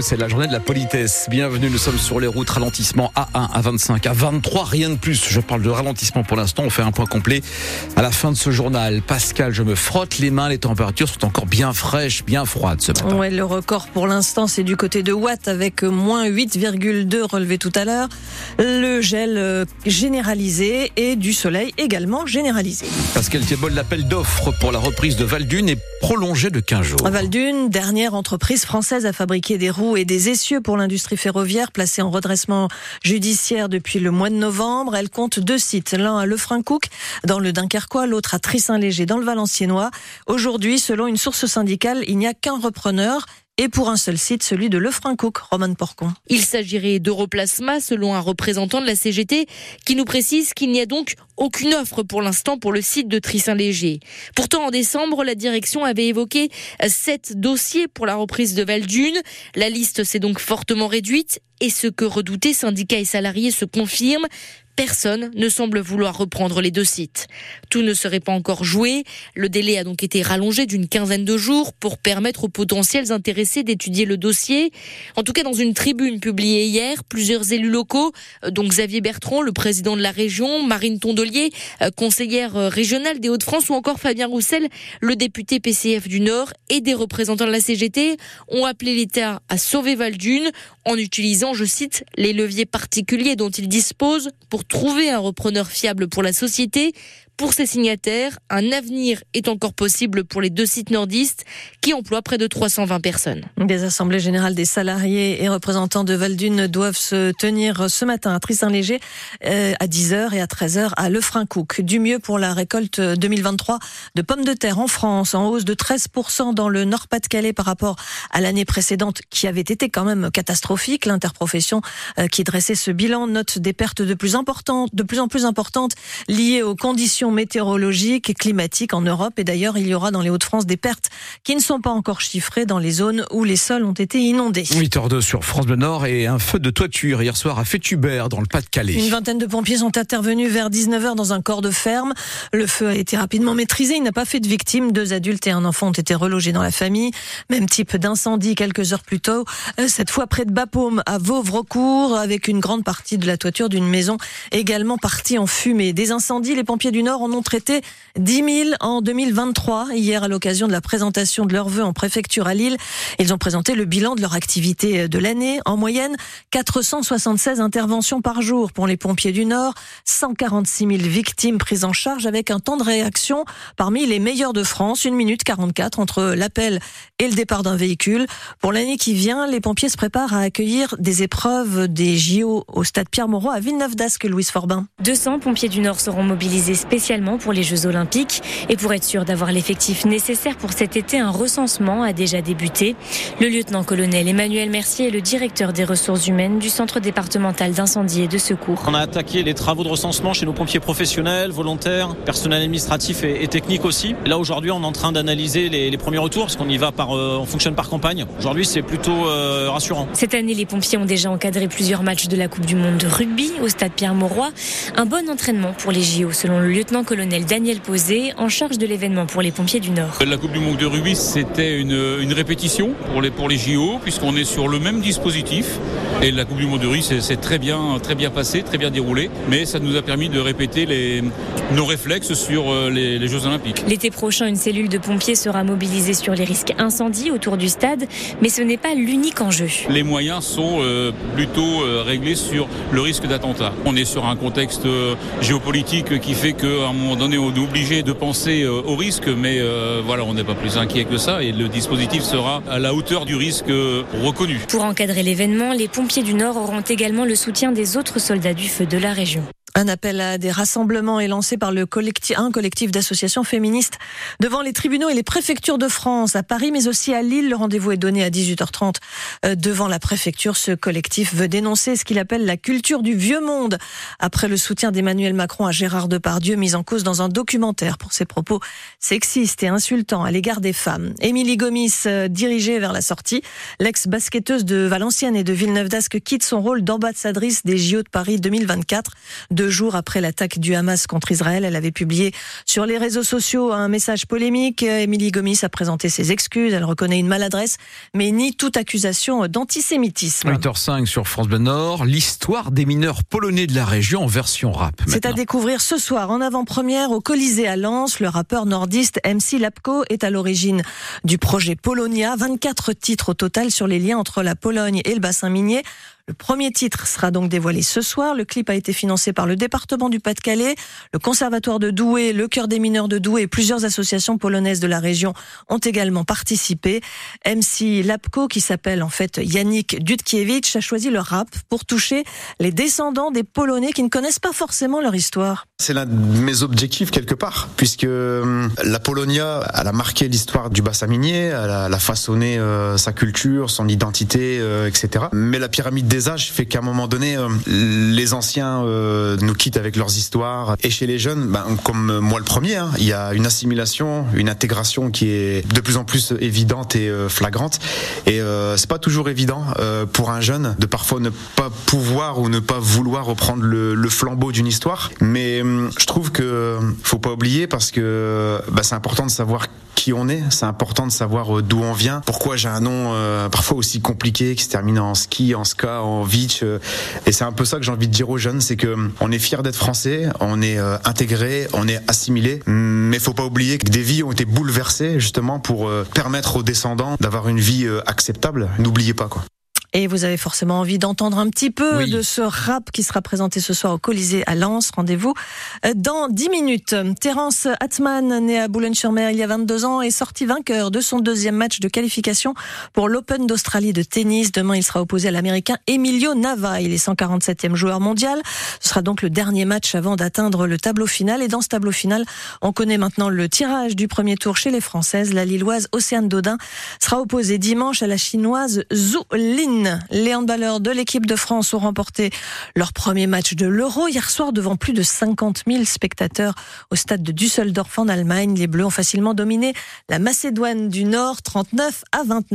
c'est la journée de la politesse. Bienvenue, nous sommes sur les routes. Ralentissement A1, à 25 à 23, rien de plus. Je parle de ralentissement pour l'instant. On fait un point complet à la fin de ce journal. Pascal, je me frotte les mains. Les températures sont encore bien fraîches, bien froides ce matin. Ouais, le record pour l'instant, c'est du côté de Watt avec moins 8,2 relevé tout à l'heure. Le gel euh, généralisé et du soleil également généralisé. Pascal Thiebol, l'appel d'offres pour la reprise de Valdune est prolongé de 15 jours. Valdune, dernière entreprise française à fabriquer des roues et des essieux pour l'industrie ferroviaire, placée en redressement judiciaire depuis le mois de novembre. Elle compte deux sites, l'un à Lefrancouc, dans le Dunkerquois, l'autre à Trissin-Léger, dans le Valenciennois. Aujourd'hui, selon une source syndicale, il n'y a qu'un repreneur et pour un seul site, celui de Lefrancouc, Roman Porcon. Il s'agirait d'Europlasma, selon un représentant de la CGT, qui nous précise qu'il n'y a donc aucune offre pour l'instant pour le site de Trissin-Léger. Pourtant, en décembre, la direction avait évoqué sept dossiers pour la reprise de Valdune. La liste s'est donc fortement réduite et ce que redoutait syndicats et salariés se confirme. Personne ne semble vouloir reprendre les deux sites. Tout ne serait pas encore joué. Le délai a donc été rallongé d'une quinzaine de jours pour permettre aux potentiels intéressés d'étudier le dossier. En tout cas, dans une tribune publiée hier, plusieurs élus locaux, euh, dont Xavier Bertrand, le président de la région, Marine Tondelier, euh, conseillère euh, régionale des Hauts-de-France, ou encore Fabien Roussel, le député PCF du Nord, et des représentants de la CGT, ont appelé l'État à sauver Valdune en utilisant, je cite, les leviers particuliers dont il dispose pour trouver un repreneur fiable pour la société, pour ses signataires, un avenir est encore possible pour les deux sites nordistes qui emploient près de 320 personnes. Des assemblées générales des salariés et représentants de Valdune doivent se tenir ce matin à Trissin-Léger euh, à 10h et à 13h à Lefrancouc. Du mieux pour la récolte 2023 de pommes de terre en France, en hausse de 13% dans le Nord-Pas-de-Calais par rapport à l'année précédente qui avait été quand même catastrophique. L'interprofession euh, qui dressait ce bilan note des pertes de plus importantes, de plus en plus importantes liées aux conditions météorologiques et climatiques en Europe. Et d'ailleurs, il y aura dans les Hauts-de-France des pertes qui ne sont pas encore chiffrées dans les zones où les sols ont été inondés. 8h02 sur France Bleu Nord et un feu de toiture hier soir à Fétubert dans le Pas-de-Calais. Une vingtaine de pompiers sont intervenus vers 19h dans un corps de ferme. Le feu a été rapidement maîtrisé. Il n'a pas fait de victimes. Deux adultes et un enfant ont été relogés dans la famille. Même type d'incendie quelques heures plus tôt. Euh, cette fois près de Bapaume à Vauvrecourt avec une grande partie de la toiture d'une maison également partie en fumée. Des incendies, les pompiers du Nord en ont traité 10 000 en 2023. Hier, à l'occasion de la présentation de leurs vœux en préfecture à Lille, ils ont présenté le bilan de leur activité de l'année. En moyenne, 476 interventions par jour pour les pompiers du Nord, 146 000 victimes prises en charge avec un temps de réaction parmi les meilleurs de France, 1 minute 44 entre l'appel et le départ d'un véhicule. Pour l'année qui vient, les pompiers se préparent à accueillir des épreuves des JO au stade Pierre-Mauroy à Villeneuve-d'Ascq, Louise Forbin. 200 pompiers du Nord seront mobilisés spécialement pour les Jeux Olympiques. Et pour être sûr d'avoir l'effectif nécessaire pour cet été, un recensement a déjà débuté. Le lieutenant-colonel Emmanuel Mercier est le directeur des ressources humaines du Centre départemental d'incendie et de secours. On a attaqué les travaux de recensement chez nos pompiers professionnels, volontaires, personnel administratif et, technique aussi. là aujourd'hui, on est en train d'analyser les, premiers retours parce qu'on y va par, euh, on fonctionne par campagne. Aujourd'hui, c'est plutôt euh, rassurant. Cette année, les pompiers ont déjà encadré plusieurs matchs de la Coupe du Monde de rugby au stade Pierre-Mauroy. Un bon entraînement pour les JO selon le lieutenant colonel Daniel Posé, en charge de l'événement pour les pompiers du Nord. La Coupe du Monde de rugby, c'était une, répétition pour les, pour les JO, puisqu'on est sur le même dispositif. Et la Coupe du Monde de rugby s'est très bien, très bien passé, très bien déroulé. Mais ça nous a permis de répéter les, nos réflexes sur euh, les, les Jeux Olympiques. L'été prochain, une cellule de pompiers sera mobilisée sur les risques incendies autour du stade. Mais ce n'est pas l'unique enjeu. Les moyens sont euh, plutôt euh, réglés sur le risque d'attentat. On est sur un contexte géopolitique qui fait qu'à un moment donné, on est obligé de penser au risque, mais voilà, on n'est pas plus inquiet que ça et le dispositif sera à la hauteur du risque reconnu. Pour encadrer l'événement, les pompiers du Nord auront également le soutien des autres soldats du feu de la région. Un appel à des rassemblements est lancé par le collectif, un collectif d'associations féministes devant les tribunaux et les préfectures de France, à Paris, mais aussi à Lille. Le rendez-vous est donné à 18h30 euh, devant la préfecture. Ce collectif veut dénoncer ce qu'il appelle la culture du vieux monde après le soutien d'Emmanuel Macron à Gérard Depardieu, mis en cause dans un documentaire pour ses propos sexistes et insultants à l'égard des femmes. Émilie Gomis, euh, dirigée vers la sortie, l'ex-basketteuse de Valenciennes et de Villeneuve-d'Ascq quitte son rôle d'ambassadrice des JO de Paris 2024. De deux jours après l'attaque du Hamas contre Israël. Elle avait publié sur les réseaux sociaux un message polémique. Émilie Gomis a présenté ses excuses. Elle reconnaît une maladresse, mais nie toute accusation d'antisémitisme. 8h05 sur France Bleu Nord, l'histoire des mineurs polonais de la région en version rap. C'est à découvrir ce soir en avant-première au Colisée à Lens. Le rappeur nordiste MC Lapko est à l'origine du projet Polonia. 24 titres au total sur les liens entre la Pologne et le bassin minier. Le premier titre sera donc dévoilé ce soir. Le clip a été financé par le département du Pas-de-Calais, le conservatoire de Douai, le cœur des mineurs de Douai et plusieurs associations polonaises de la région ont également participé. MC Lapko, qui s'appelle en fait Yannick Dudkiewicz, a choisi le rap pour toucher les descendants des Polonais qui ne connaissent pas forcément leur histoire. C'est l'un de mes objectifs quelque part, puisque hum, la Polonia, elle a marqué l'histoire du bassin minier, elle a, façonné euh, sa culture, son identité, euh, etc. Mais la pyramide âges fait qu'à un moment donné, euh, les anciens nous quittent avec leurs histoires. Et chez les jeunes, ben, comme moi le premier, hein, il y a une assimilation, une intégration qui est de plus en plus évidente et flagrante. Et c'est pas toujours évident pour un jeune de parfois ne pas pouvoir ou ne pas vouloir reprendre le, flambeau d'une histoire. Mais je trouve que faut pas oublier parce que bah, c'est important de savoir qui on est, c'est important de savoir euh, d'où on vient, pourquoi j'ai un nom euh, parfois aussi compliqué qui se termine en ski, en ska, Euh, et c'est un peu ça que j'ai envie de dire aux jeunes, c'est que hum, on est fier d'être français, on est intégré, on est assimilé, mais faut pas oublier que des vies ont été bouleversées justement pour permettre aux descendants d'avoir une vie acceptable. N'oubliez pas quoi. Et vous avez forcément envie d'entendre un petit peu de ce rap qui sera présenté ce soir au Colisée à Lens. Rendez-vous euh, dans 10 minutes. Terence Atman, né à Boulogne-sur-Mer il y a 22 ans, est sorti vainqueur de son deuxième match de qualification pour l'Open d'Australie de tennis. Demain, il sera opposé à l'Américain Emilio Nava. Il est 147e joueur mondial. Ce sera donc le dernier match avant d'atteindre le tableau final. Et dans ce tableau final, on connaît maintenant le tirage du premier tour chez les Françaises. La Lilloise Océane Dodin sera opposée dimanche à la Chinoise Zhu Lin. Les handballeurs de l'équipe de France ont remporté leur premier match de l'Euro hier soir devant plus de 50 000 spectateurs au stade de Düsseldorf en Allemagne. Les Bleus ont facilement dominé la Macédoine du Nord 39 à 29.